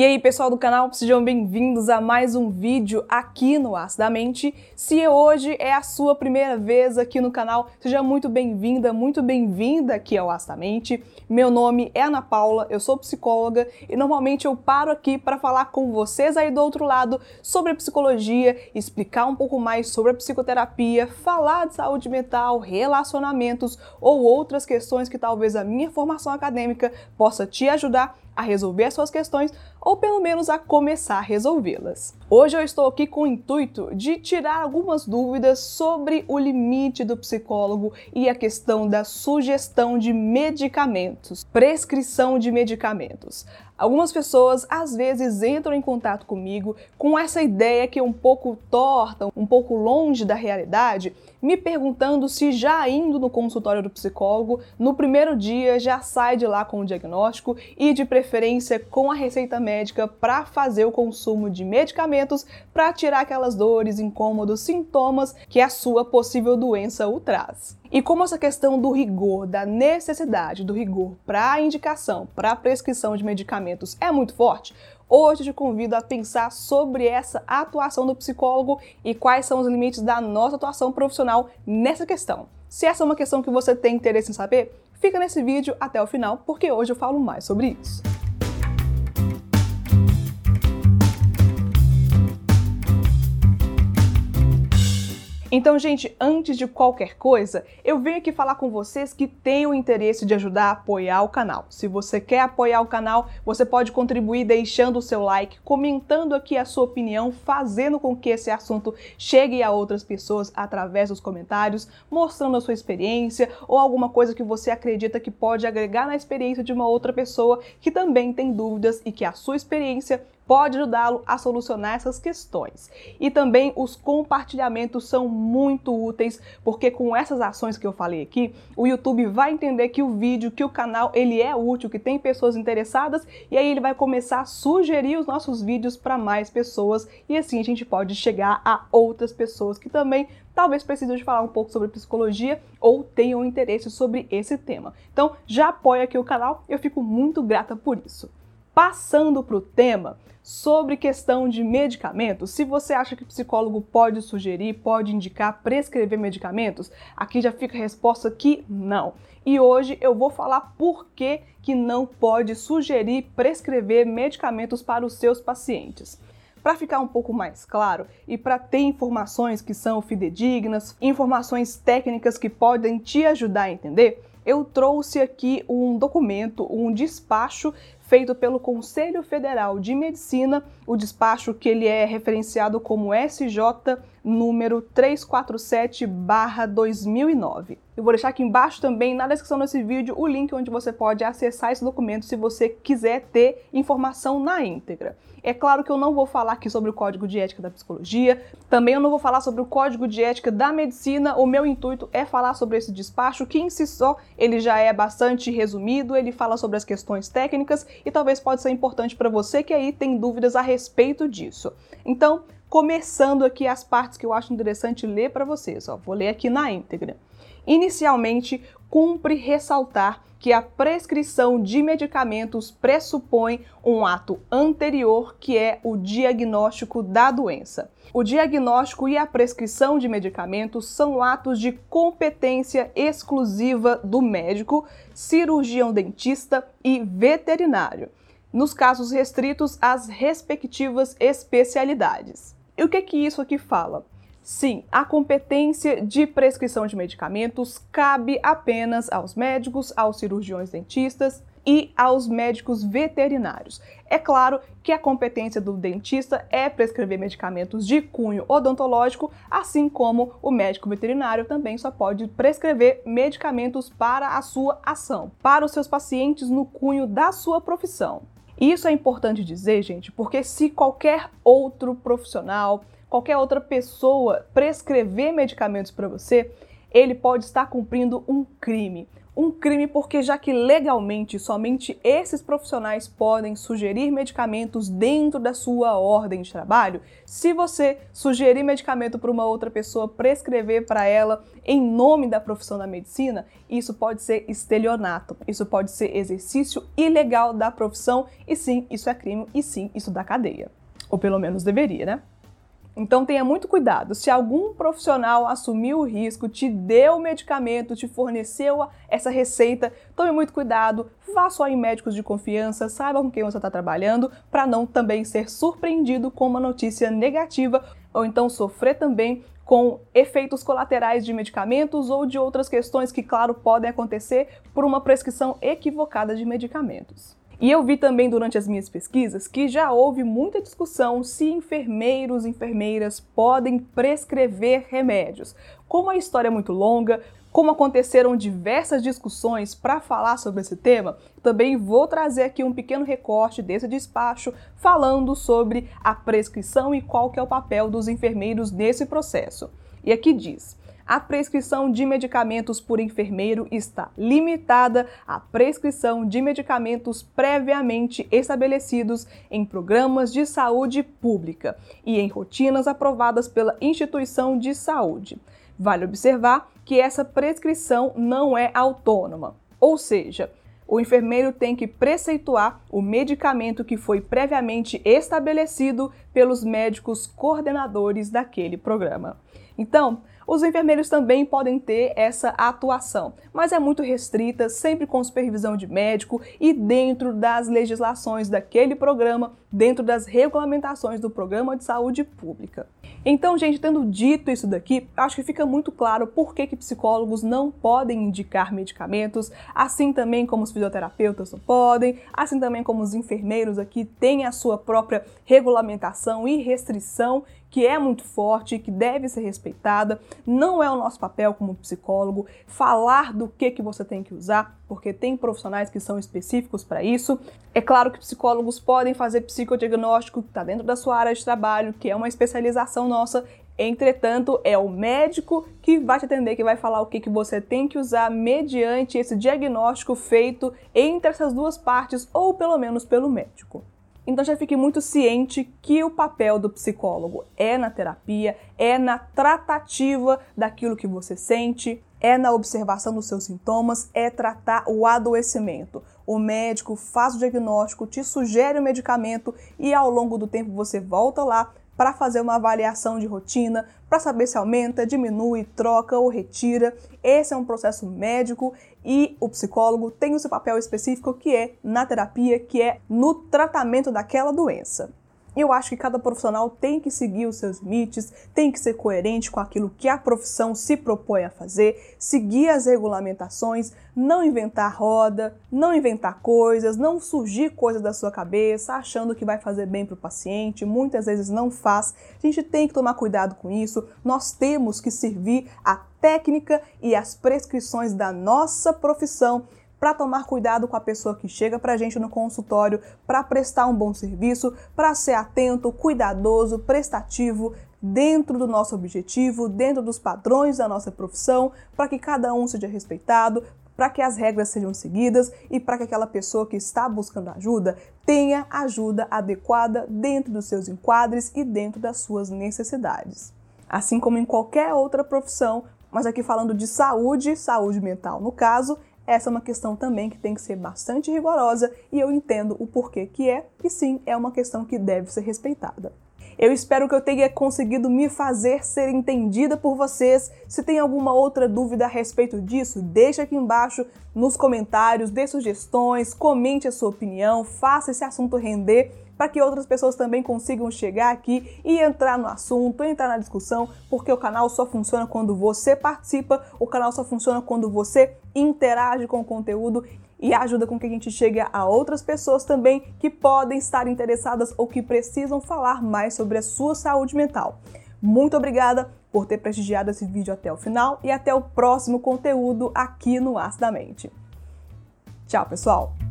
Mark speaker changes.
Speaker 1: E aí, pessoal do canal, sejam bem-vindos a mais um vídeo aqui no Acidamente. Se hoje é a sua primeira vez aqui no canal, seja muito bem-vinda, muito bem-vinda aqui ao Acidamente. Meu nome é Ana Paula, eu sou psicóloga e normalmente eu paro aqui para falar com vocês aí do outro lado sobre a psicologia, explicar um pouco mais sobre a psicoterapia, falar de saúde mental, relacionamentos ou outras questões que talvez a minha formação acadêmica possa te ajudar a resolver as suas questões ou pelo menos a começar a resolvê-las. Hoje eu estou aqui com o intuito de tirar algumas dúvidas sobre o limite do psicólogo e a questão da sugestão de medicamentos, prescrição de medicamentos. Algumas pessoas às vezes entram em contato comigo com essa ideia que é um pouco torta, um pouco longe da realidade, me perguntando se já indo no consultório do psicólogo, no primeiro dia já sai de lá com o diagnóstico e de preferência com a receita médica para fazer o consumo de medicamentos para tirar aquelas dores, incômodos, sintomas que a sua possível doença o traz. E como essa questão do rigor, da necessidade do rigor para a indicação, para a prescrição de medicamentos é muito forte, hoje te convido a pensar sobre essa atuação do psicólogo e quais são os limites da nossa atuação profissional nessa questão. Se essa é uma questão que você tem interesse em saber, fica nesse vídeo até o final, porque hoje eu falo mais sobre isso. Então, gente, antes de qualquer coisa, eu venho aqui falar com vocês que têm o interesse de ajudar a apoiar o canal. Se você quer apoiar o canal, você pode contribuir deixando o seu like, comentando aqui a sua opinião, fazendo com que esse assunto chegue a outras pessoas através dos comentários, mostrando a sua experiência ou alguma coisa que você acredita que pode agregar na experiência de uma outra pessoa que também tem dúvidas e que a sua experiência pode ajudá-lo a solucionar essas questões. E também os compartilhamentos são muito úteis, porque com essas ações que eu falei aqui, o YouTube vai entender que o vídeo, que o canal, ele é útil, que tem pessoas interessadas, e aí ele vai começar a sugerir os nossos vídeos para mais pessoas, e assim a gente pode chegar a outras pessoas que também talvez precisem de falar um pouco sobre psicologia ou tenham interesse sobre esse tema. Então, já apoia aqui o canal, eu fico muito grata por isso. Passando para o tema, sobre questão de medicamentos, se você acha que psicólogo pode sugerir, pode indicar, prescrever medicamentos, aqui já fica a resposta que não. E hoje eu vou falar por que, que não pode sugerir, prescrever medicamentos para os seus pacientes. Para ficar um pouco mais claro e para ter informações que são fidedignas, informações técnicas que podem te ajudar a entender, eu trouxe aqui um documento, um despacho feito pelo Conselho Federal de Medicina, o despacho que ele é referenciado como SJ número 347/2009. Eu vou deixar aqui embaixo também na descrição desse vídeo o link onde você pode acessar esse documento se você quiser ter informação na íntegra. É claro que eu não vou falar aqui sobre o código de ética da psicologia, também eu não vou falar sobre o código de ética da medicina. O meu intuito é falar sobre esse despacho, que em si só ele já é bastante resumido, ele fala sobre as questões técnicas e talvez pode ser importante para você que aí tem dúvidas a respeito disso. Então, começando aqui as partes que eu acho interessante ler para vocês, ó, vou ler aqui na íntegra. Inicialmente, cumpre ressaltar que a prescrição de medicamentos pressupõe um ato anterior, que é o diagnóstico da doença. O diagnóstico e a prescrição de medicamentos são atos de competência exclusiva do médico, cirurgião dentista e veterinário, nos casos restritos às respectivas especialidades. E o que, que isso aqui fala? Sim, a competência de prescrição de medicamentos cabe apenas aos médicos, aos cirurgiões dentistas e aos médicos veterinários. É claro que a competência do dentista é prescrever medicamentos de cunho odontológico, assim como o médico veterinário também só pode prescrever medicamentos para a sua ação, para os seus pacientes no cunho da sua profissão. Isso é importante dizer, gente, porque se qualquer outro profissional qualquer outra pessoa prescrever medicamentos para você, ele pode estar cumprindo um crime. um crime porque já que legalmente somente esses profissionais podem sugerir medicamentos dentro da sua ordem de trabalho, se você sugerir medicamento para uma outra pessoa, prescrever para ela em nome da profissão da medicina, isso pode ser estelionato, isso pode ser exercício ilegal da profissão e sim, isso é crime e sim, isso dá cadeia. Ou pelo menos deveria, né? Então tenha muito cuidado. Se algum profissional assumiu o risco, te deu o medicamento, te forneceu essa receita, tome muito cuidado. Vá só em médicos de confiança, saiba com quem você está trabalhando, para não também ser surpreendido com uma notícia negativa ou então sofrer também com efeitos colaterais de medicamentos ou de outras questões que, claro, podem acontecer por uma prescrição equivocada de medicamentos. E eu vi também durante as minhas pesquisas que já houve muita discussão se enfermeiros e enfermeiras podem prescrever remédios. Como a história é muito longa, como aconteceram diversas discussões para falar sobre esse tema, também vou trazer aqui um pequeno recorte desse despacho falando sobre a prescrição e qual que é o papel dos enfermeiros nesse processo. E aqui diz: a prescrição de medicamentos por enfermeiro está limitada à prescrição de medicamentos previamente estabelecidos em programas de saúde pública e em rotinas aprovadas pela instituição de saúde. Vale observar que essa prescrição não é autônoma, ou seja, o enfermeiro tem que preceituar o medicamento que foi previamente estabelecido pelos médicos coordenadores daquele programa. Então, os enfermeiros também podem ter essa atuação, mas é muito restrita, sempre com supervisão de médico e dentro das legislações daquele programa, dentro das regulamentações do programa de saúde pública. Então, gente, tendo dito isso daqui, acho que fica muito claro por que, que psicólogos não podem indicar medicamentos, assim também como os fisioterapeutas não podem, assim também como os enfermeiros aqui têm a sua própria regulamentação e restrição que é muito forte, que deve ser respeitada. Não é o nosso papel como psicólogo falar do que, que você tem que usar, porque tem profissionais que são específicos para isso. É claro que psicólogos podem fazer psicodiagnóstico, que está dentro da sua área de trabalho, que é uma especialização nossa. Entretanto, é o médico que vai te atender, que vai falar o que, que você tem que usar mediante esse diagnóstico feito entre essas duas partes, ou pelo menos pelo médico. Então já fique muito ciente que o papel do psicólogo é na terapia, é na tratativa daquilo que você sente, é na observação dos seus sintomas, é tratar o adoecimento. O médico faz o diagnóstico, te sugere o medicamento e ao longo do tempo você volta lá para fazer uma avaliação de rotina, para saber se aumenta, diminui, troca ou retira. Esse é um processo médico e o psicólogo tem o seu papel específico que é na terapia, que é no tratamento daquela doença. Eu acho que cada profissional tem que seguir os seus limites, tem que ser coerente com aquilo que a profissão se propõe a fazer, seguir as regulamentações, não inventar roda, não inventar coisas, não surgir coisas da sua cabeça achando que vai fazer bem para o paciente, muitas vezes não faz. A gente tem que tomar cuidado com isso. Nós temos que servir a técnica e as prescrições da nossa profissão para tomar cuidado com a pessoa que chega para a gente no consultório, para prestar um bom serviço, para ser atento, cuidadoso, prestativo, dentro do nosso objetivo, dentro dos padrões da nossa profissão, para que cada um seja respeitado, para que as regras sejam seguidas e para que aquela pessoa que está buscando ajuda tenha ajuda adequada dentro dos seus enquadres e dentro das suas necessidades. Assim como em qualquer outra profissão, mas aqui falando de saúde, saúde mental no caso, essa é uma questão também que tem que ser bastante rigorosa e eu entendo o porquê que é, e sim, é uma questão que deve ser respeitada. Eu espero que eu tenha conseguido me fazer ser entendida por vocês. Se tem alguma outra dúvida a respeito disso, deixa aqui embaixo nos comentários, dê sugestões, comente a sua opinião, faça esse assunto render para que outras pessoas também consigam chegar aqui e entrar no assunto, entrar na discussão, porque o canal só funciona quando você participa, o canal só funciona quando você interage com o conteúdo e ajuda com que a gente chegue a outras pessoas também que podem estar interessadas ou que precisam falar mais sobre a sua saúde mental. Muito obrigada por ter prestigiado esse vídeo até o final e até o próximo conteúdo aqui no Acidamente. Tchau, pessoal!